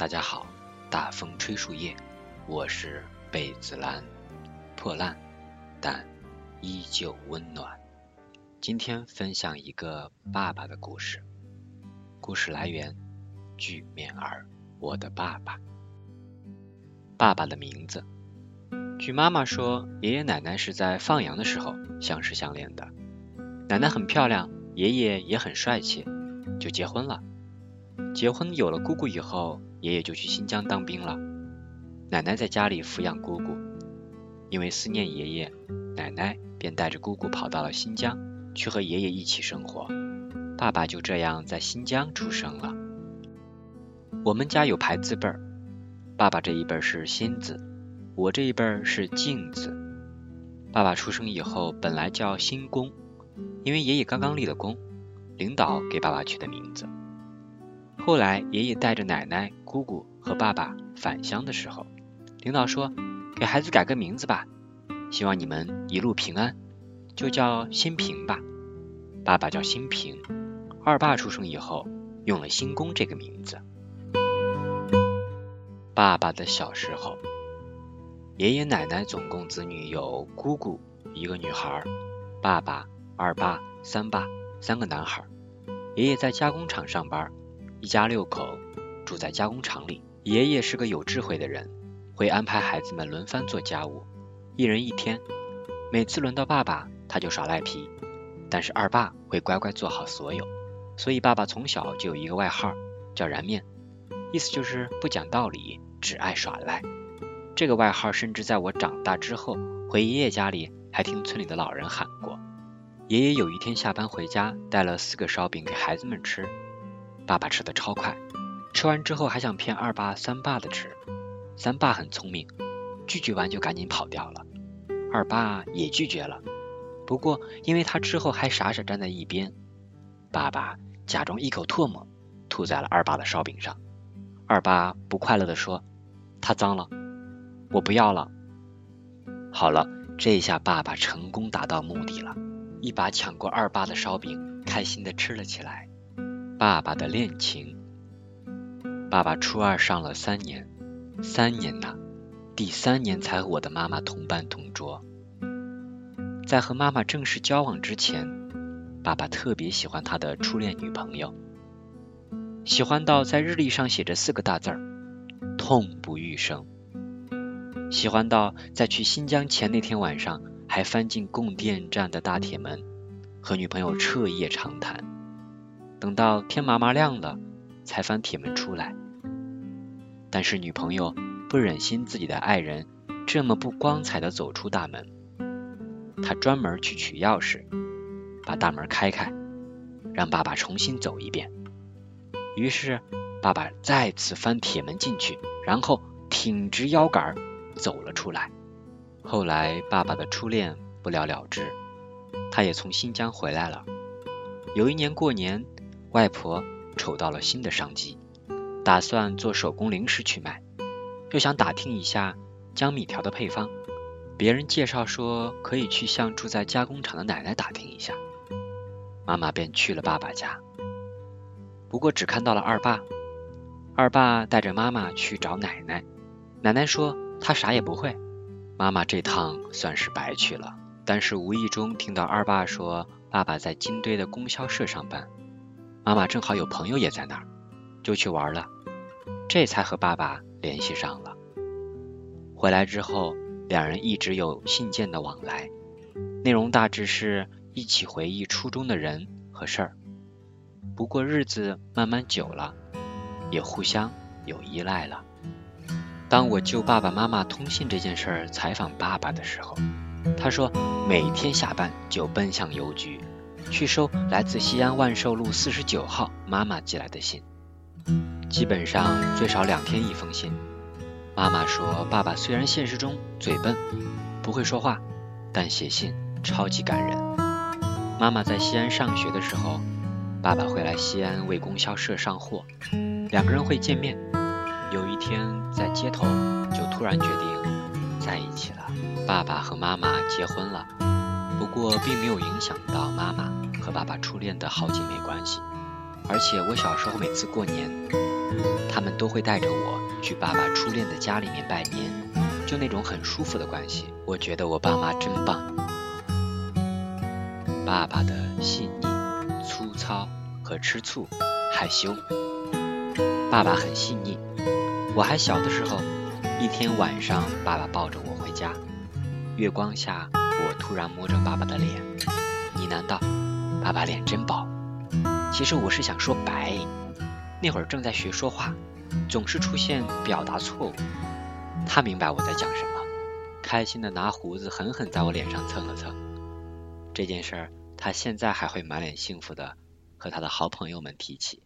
大家好，大风吹树叶，我是贝子兰，破烂但依旧温暖。今天分享一个爸爸的故事，故事来源巨面儿，我的爸爸。爸爸的名字，据妈妈说，爷爷奶奶是在放羊的时候相识相恋的。奶奶很漂亮，爷爷也很帅气，就结婚了。结婚有了姑姑以后，爷爷就去新疆当兵了。奶奶在家里抚养姑姑，因为思念爷爷，奶奶便带着姑姑跑到了新疆，去和爷爷一起生活。爸爸就这样在新疆出生了。我们家有排字辈儿，爸爸这一辈是新字，我这一辈是敬字。爸爸出生以后本来叫新公，因为爷爷刚刚立了功，领导给爸爸取的名字。后来，爷爷带着奶奶、姑姑和爸爸返乡的时候，领导说：“给孩子改个名字吧，希望你们一路平安，就叫新平吧。”爸爸叫新平，二爸出生以后用了新公这个名字。爸爸的小时候，爷爷奶奶总共子女有姑姑一个女孩，爸爸、二爸、三爸三个男孩。爷爷在加工厂上班。一家六口住在加工厂里，爷爷是个有智慧的人，会安排孩子们轮番做家务，一人一天。每次轮到爸爸，他就耍赖皮，但是二爸会乖乖做好所有。所以爸爸从小就有一个外号叫“燃面”，意思就是不讲道理，只爱耍赖。这个外号甚至在我长大之后回爷爷家里，还听村里的老人喊过。爷爷有一天下班回家，带了四个烧饼给孩子们吃。爸爸吃的超快，吃完之后还想骗二爸、三爸的吃。三爸很聪明，拒绝完就赶紧跑掉了。二爸也拒绝了，不过因为他之后还傻傻站在一边，爸爸假装一口唾沫吐在了二爸的烧饼上。二爸不快乐地说：“他脏了，我不要了。”好了，这下爸爸成功达到目的了，一把抢过二爸的烧饼，开心地吃了起来。爸爸的恋情。爸爸初二上了三年，三年呐，第三年才和我的妈妈同班同桌。在和妈妈正式交往之前，爸爸特别喜欢他的初恋女朋友，喜欢到在日历上写着四个大字儿“痛不欲生”，喜欢到在去新疆前那天晚上还翻进供电站的大铁门，和女朋友彻夜长谈。等到天麻麻亮了，才翻铁门出来。但是女朋友不忍心自己的爱人这么不光彩的走出大门，她专门去取钥匙，把大门开开，让爸爸重新走一遍。于是爸爸再次翻铁门进去，然后挺直腰杆走了出来。后来爸爸的初恋不了了之，他也从新疆回来了。有一年过年。外婆瞅到了新的商机，打算做手工零食去卖，又想打听一下江米条的配方。别人介绍说可以去向住在加工厂的奶奶打听一下，妈妈便去了爸爸家。不过只看到了二爸，二爸带着妈妈去找奶奶，奶奶说她啥也不会。妈妈这趟算是白去了，但是无意中听到二爸说爸爸在金堆的供销社上班。妈妈正好有朋友也在那儿，就去玩了，这才和爸爸联系上了。回来之后，两人一直有信件的往来，内容大致是一起回忆初中的人和事儿。不过日子慢慢久了，也互相有依赖了。当我就爸爸妈妈通信这件事儿采访爸爸的时候，他说每天下班就奔向邮局。去收来自西安万寿路四十九号妈妈寄来的信，基本上最少两天一封信。妈妈说，爸爸虽然现实中嘴笨，不会说话，但写信超级感人。妈妈在西安上学的时候，爸爸会来西安为供销社上货，两个人会见面。有一天在街头，就突然决定在一起了。爸爸和妈妈结婚了。不过并没有影响到妈妈和爸爸初恋的好姐妹关系，而且我小时候每次过年，他们都会带着我去爸爸初恋的家里面拜年，就那种很舒服的关系。我觉得我爸妈真棒。爸爸的细腻、粗糙和吃醋、害羞。爸爸很细腻。我还小的时候，一天晚上，爸爸抱着我回家，月光下，突然摸着爸爸的脸，呢喃道：“爸爸脸真薄。”其实我是想说白。那会儿正在学说话，总是出现表达错误。他明白我在讲什么，开心的拿胡子狠狠在我脸上蹭了蹭。这件事儿，他现在还会满脸幸福的和他的好朋友们提起。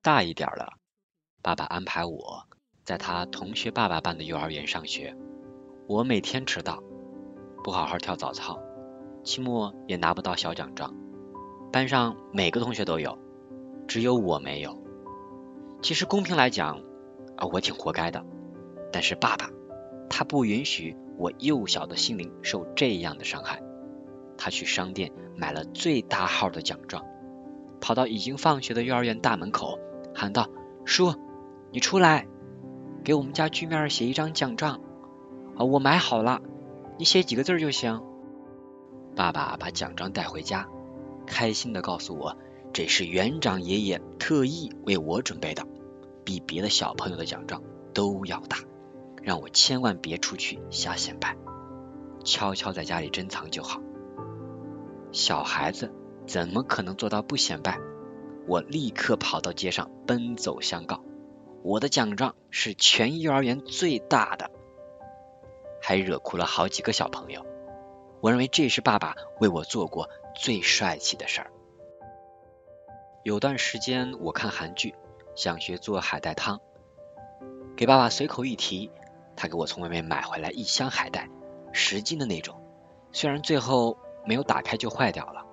大一点了，爸爸安排我在他同学爸爸办的幼儿园上学。我每天迟到，不好好跳早操，期末也拿不到小奖状。班上每个同学都有。只有我没有。其实公平来讲，啊，我挺活该的。但是爸爸，他不允许我幼小的心灵受这样的伤害。他去商店买了最大号的奖状，跑到已经放学的幼儿园大门口，喊道：“叔，你出来，给我们家居面写一张奖状。啊，我买好了，你写几个字就行。”爸爸把奖状带回家，开心的告诉我。这是园长爷爷特意为我准备的，比别的小朋友的奖状都要大，让我千万别出去瞎显摆，悄悄在家里珍藏就好。小孩子怎么可能做到不显摆？我立刻跑到街上奔走相告，我的奖状是全幼儿园最大的，还惹哭了好几个小朋友。我认为这是爸爸为我做过最帅气的事儿。有段时间我看韩剧，想学做海带汤，给爸爸随口一提，他给我从外面买回来一箱海带，十斤的那种，虽然最后没有打开就坏掉了。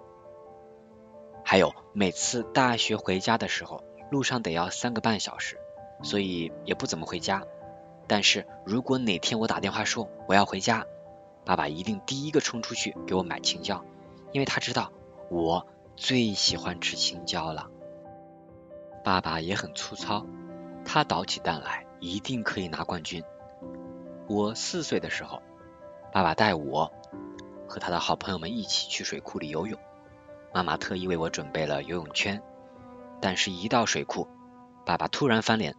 还有每次大学回家的时候，路上得要三个半小时，所以也不怎么回家。但是如果哪天我打电话说我要回家，爸爸一定第一个冲出去给我买青椒，因为他知道我。最喜欢吃青椒了。爸爸也很粗糙，他捣起蛋来一定可以拿冠军。我四岁的时候，爸爸带我和他的好朋友们一起去水库里游泳，妈妈特意为我准备了游泳圈。但是，一到水库，爸爸突然翻脸，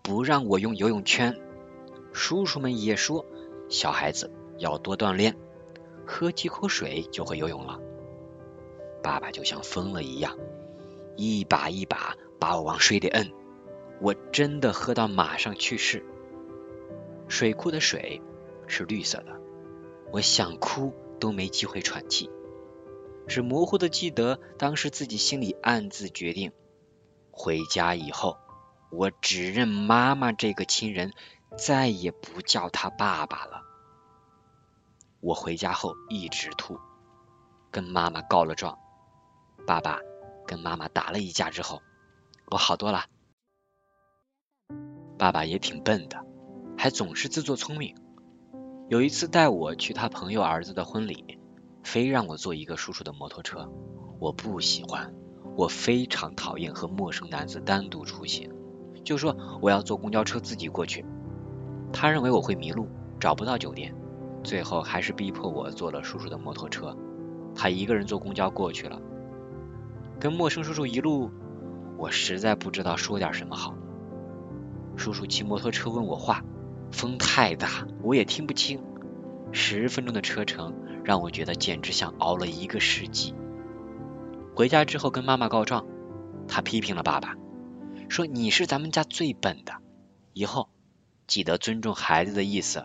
不让我用游泳圈。叔叔们也说，小孩子要多锻炼，喝几口水就会游泳了。爸爸就像疯了一样，一把一把把我往水里摁，我真的喝到马上去世。水库的水是绿色的，我想哭都没机会喘气，只模糊的记得当时自己心里暗自决定：回家以后，我只认妈妈这个亲人，再也不叫他爸爸了。我回家后一直吐，跟妈妈告了状。爸爸跟妈妈打了一架之后，我好多了。爸爸也挺笨的，还总是自作聪明。有一次带我去他朋友儿子的婚礼，非让我坐一个叔叔的摩托车，我不喜欢，我非常讨厌和陌生男子单独出行，就说我要坐公交车自己过去。他认为我会迷路，找不到酒店，最后还是逼迫我坐了叔叔的摩托车，他一个人坐公交过去了。跟陌生叔叔一路，我实在不知道说点什么好。叔叔骑摩托车问我话，风太大，我也听不清。十分钟的车程让我觉得简直像熬了一个世纪。回家之后跟妈妈告状，她批评了爸爸，说你是咱们家最笨的，以后记得尊重孩子的意思。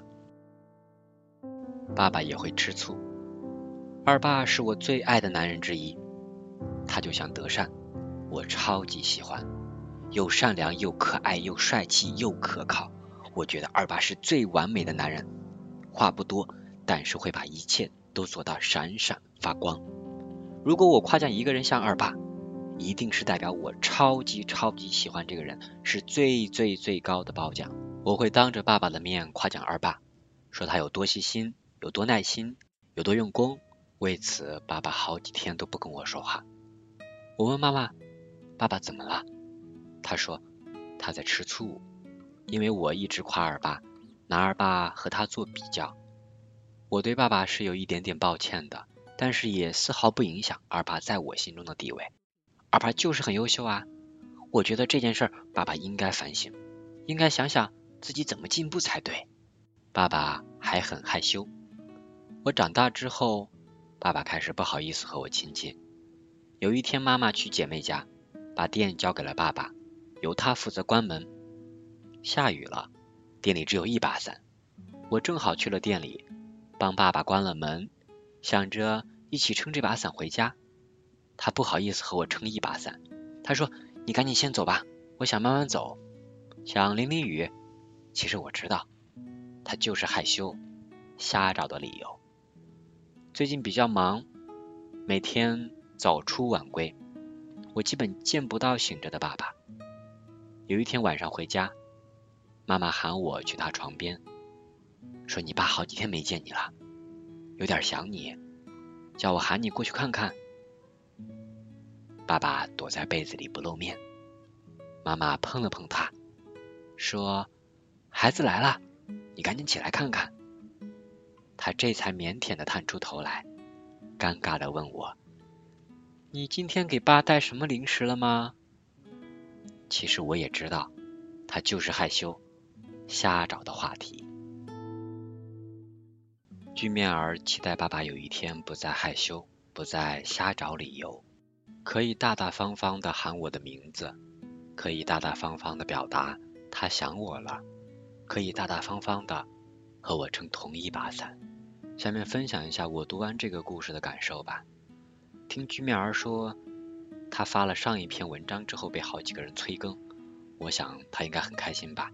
爸爸也会吃醋。二爸是我最爱的男人之一。他就像德善，我超级喜欢，又善良又可爱又帅气又可靠。我觉得二爸是最完美的男人，话不多，但是会把一切都做到闪闪发光。如果我夸奖一个人像二爸，一定是代表我超级超级喜欢这个人，是最最最高的褒奖。我会当着爸爸的面夸奖二爸，说他有多细心，有多耐心，有多用功。为此，爸爸好几天都不跟我说话。我问妈妈：“爸爸怎么了？”她说：“他在吃醋，因为我一直夸二爸，拿二爸和他做比较。我对爸爸是有一点点抱歉的，但是也丝毫不影响二爸在我心中的地位。二爸就是很优秀啊！我觉得这件事儿，爸爸应该反省，应该想想自己怎么进步才对。爸爸还很害羞。我长大之后，爸爸开始不好意思和我亲近。有一天，妈妈去姐妹家，把店交给了爸爸，由他负责关门。下雨了，店里只有一把伞，我正好去了店里，帮爸爸关了门，想着一起撑这把伞回家。他不好意思和我撑一把伞，他说：“你赶紧先走吧，我想慢慢走，想淋淋雨。”其实我知道，他就是害羞，瞎找的理由。最近比较忙，每天。早出晚归，我基本见不到醒着的爸爸。有一天晚上回家，妈妈喊我去她床边，说：“你爸好几天没见你了，有点想你，叫我喊你过去看看。”爸爸躲在被子里不露面，妈妈碰了碰他，说：“孩子来了，你赶紧起来看看。”他这才腼腆的探出头来，尴尬的问我。你今天给爸带什么零食了吗？其实我也知道，他就是害羞，瞎找的话题。居面儿期待爸爸有一天不再害羞，不再瞎找理由，可以大大方方的喊我的名字，可以大大方方的表达他想我了，可以大大方方的和我撑同一把伞。下面分享一下我读完这个故事的感受吧。听居面儿说，他发了上一篇文章之后被好几个人催更，我想他应该很开心吧。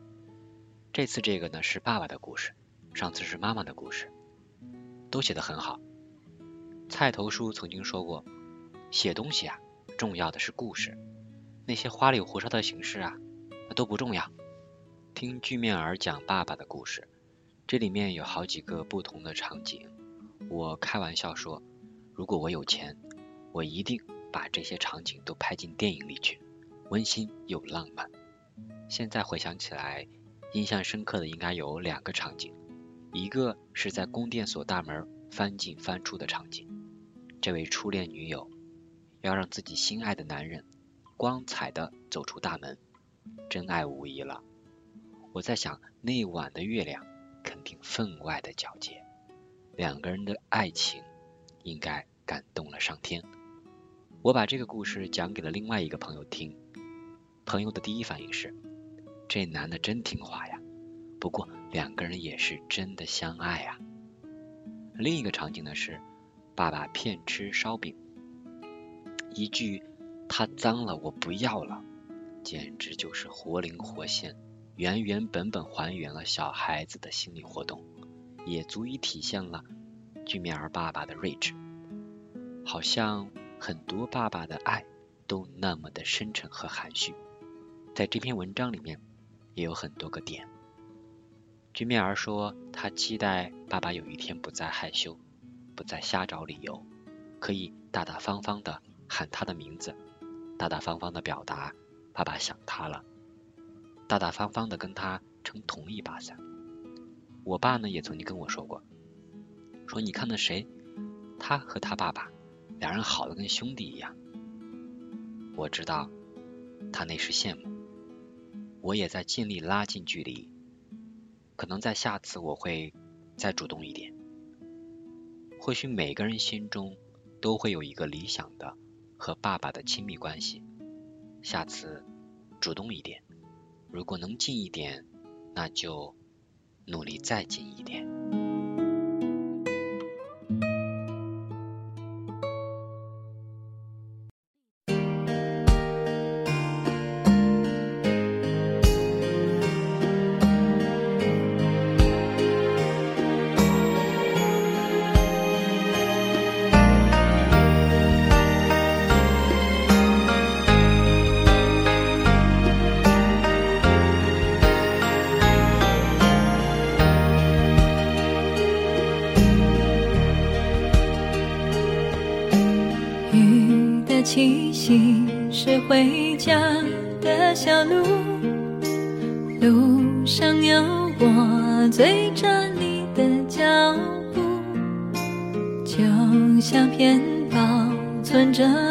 这次这个呢是爸爸的故事，上次是妈妈的故事，都写得很好。菜头叔曾经说过，写东西啊，重要的是故事，那些花里胡哨的形式啊，那都不重要。听居面儿讲爸爸的故事，这里面有好几个不同的场景，我开玩笑说，如果我有钱。我一定把这些场景都拍进电影里去，温馨又浪漫。现在回想起来，印象深刻的应该有两个场景，一个是在宫殿锁大门翻进翻出的场景，这位初恋女友要让自己心爱的男人光彩的走出大门，真爱无疑了。我在想，那晚的月亮肯定分外的皎洁，两个人的爱情应该感动了上天。我把这个故事讲给了另外一个朋友听，朋友的第一反应是：这男的真听话呀。不过两个人也是真的相爱呀。另一个场景呢是，爸爸骗吃烧饼，一句“他脏了，我不要了”，简直就是活灵活现，原原本本还原了小孩子的心理活动，也足以体现了居面儿爸爸的睿智，好像。很多爸爸的爱都那么的深沉和含蓄，在这篇文章里面也有很多个点。居面儿说，他期待爸爸有一天不再害羞，不再瞎找理由，可以大大方方的喊他的名字，大大方方的表达爸爸想他了，大大方方的跟他撑同一把伞。我爸呢也曾经跟我说过，说你看那谁，他和他爸爸。两人好的跟兄弟一样，我知道他那是羡慕，我也在尽力拉近距离，可能在下次我会再主动一点。或许每个人心中都会有一个理想的和爸爸的亲密关系，下次主动一点，如果能近一点，那就努力再近一点。存着